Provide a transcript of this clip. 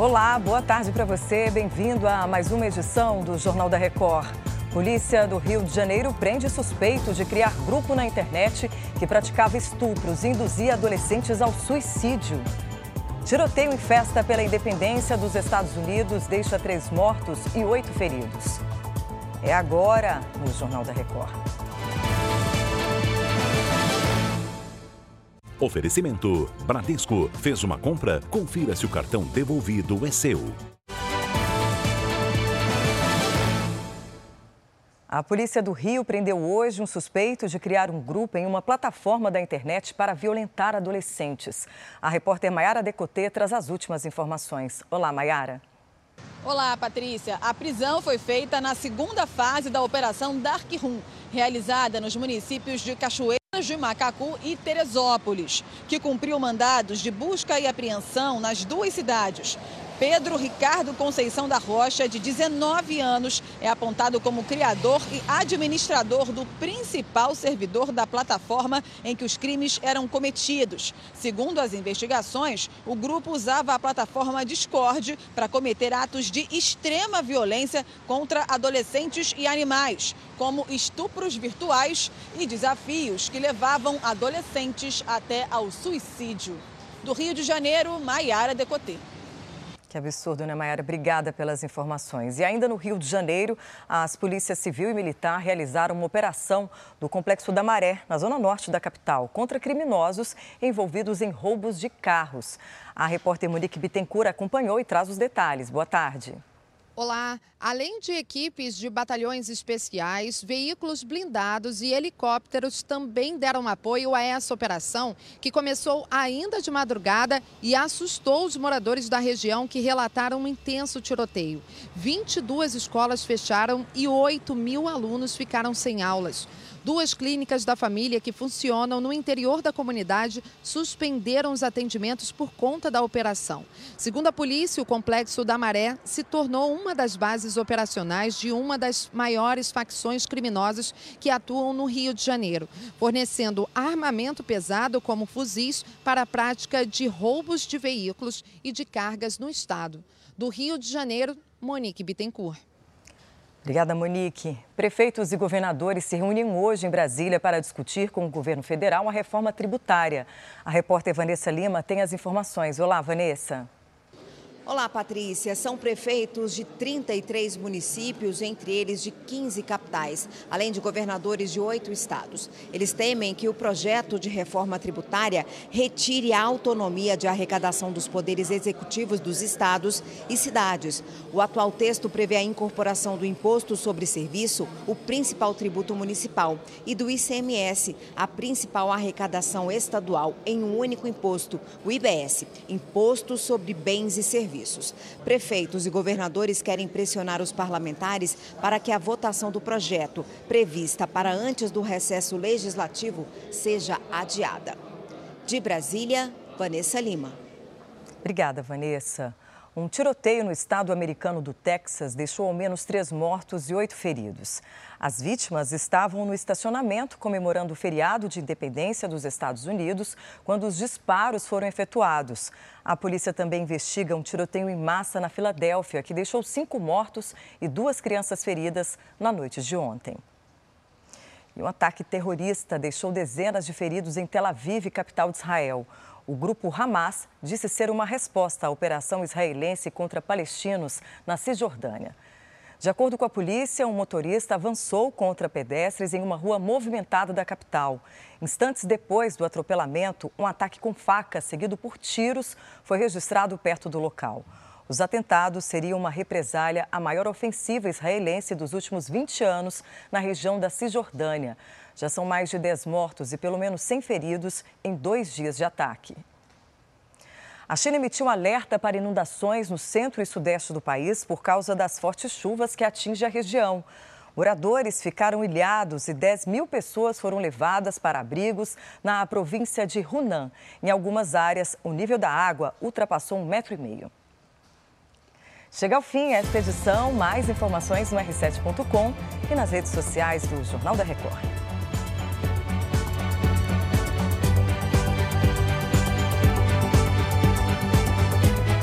Olá, boa tarde para você. Bem-vindo a mais uma edição do Jornal da Record. Polícia do Rio de Janeiro prende suspeito de criar grupo na internet que praticava estupros e induzia adolescentes ao suicídio. Tiroteio em festa pela independência dos Estados Unidos deixa três mortos e oito feridos. É agora no Jornal da Record. Oferecimento: Bradesco. Fez uma compra? Confira se o cartão devolvido é seu. A polícia do Rio prendeu hoje um suspeito de criar um grupo em uma plataforma da internet para violentar adolescentes. A repórter Maiara Decotê traz as últimas informações. Olá, Maiara. Olá, Patrícia. A prisão foi feita na segunda fase da Operação Dark Room, realizada nos municípios de Cachoeira de Macacu e Teresópolis, que cumpriu mandados de busca e apreensão nas duas cidades. Pedro Ricardo Conceição da Rocha, de 19 anos, é apontado como criador e administrador do principal servidor da plataforma em que os crimes eram cometidos. Segundo as investigações, o grupo usava a plataforma Discord para cometer atos de extrema violência contra adolescentes e animais, como estupros virtuais e desafios que levavam adolescentes até ao suicídio. Do Rio de Janeiro, Maiara Decotê. Que absurdo, né, Mayara? Obrigada pelas informações. E ainda no Rio de Janeiro, as polícias civil e militar realizaram uma operação do Complexo da Maré, na zona norte da capital, contra criminosos envolvidos em roubos de carros. A repórter Monique Bittencourt acompanhou e traz os detalhes. Boa tarde. Olá! Além de equipes de batalhões especiais, veículos blindados e helicópteros também deram apoio a essa operação, que começou ainda de madrugada e assustou os moradores da região que relataram um intenso tiroteio. 22 escolas fecharam e 8 mil alunos ficaram sem aulas. Duas clínicas da família que funcionam no interior da comunidade suspenderam os atendimentos por conta da operação. Segundo a polícia, o complexo da Maré se tornou uma das bases operacionais de uma das maiores facções criminosas que atuam no Rio de Janeiro, fornecendo armamento pesado como fuzis para a prática de roubos de veículos e de cargas no estado. Do Rio de Janeiro, Monique Bittencourt. Obrigada, Monique. Prefeitos e governadores se reúnem hoje em Brasília para discutir com o governo federal a reforma tributária. A repórter Vanessa Lima tem as informações. Olá, Vanessa. Olá, Patrícia. São prefeitos de 33 municípios, entre eles de 15 capitais, além de governadores de oito estados. Eles temem que o projeto de reforma tributária retire a autonomia de arrecadação dos poderes executivos dos estados e cidades. O atual texto prevê a incorporação do imposto sobre serviço, o principal tributo municipal, e do ICMS, a principal arrecadação estadual, em um único imposto, o IBS, Imposto sobre Bens e Serviços serviços. Prefeitos e governadores querem pressionar os parlamentares para que a votação do projeto, prevista para antes do recesso legislativo, seja adiada. De Brasília, Vanessa Lima. Obrigada, Vanessa. Um tiroteio no estado americano do Texas deixou ao menos três mortos e oito feridos. As vítimas estavam no estacionamento comemorando o feriado de independência dos Estados Unidos quando os disparos foram efetuados. A polícia também investiga um tiroteio em massa na Filadélfia que deixou cinco mortos e duas crianças feridas na noite de ontem. E um ataque terrorista deixou dezenas de feridos em Tel Aviv, capital de Israel. O grupo Hamas disse ser uma resposta à operação israelense contra palestinos na Cisjordânia. De acordo com a polícia, um motorista avançou contra pedestres em uma rua movimentada da capital. Instantes depois do atropelamento, um ataque com faca, seguido por tiros, foi registrado perto do local. Os atentados seriam uma represália à maior ofensiva israelense dos últimos 20 anos na região da Cisjordânia. Já são mais de 10 mortos e pelo menos 100 feridos em dois dias de ataque. A China emitiu um alerta para inundações no centro e sudeste do país por causa das fortes chuvas que atingem a região. Moradores ficaram ilhados e 10 mil pessoas foram levadas para abrigos na província de Hunan. Em algumas áreas, o nível da água ultrapassou um metro e meio. Chega ao fim esta edição. Mais informações no r7.com e nas redes sociais do Jornal da Record.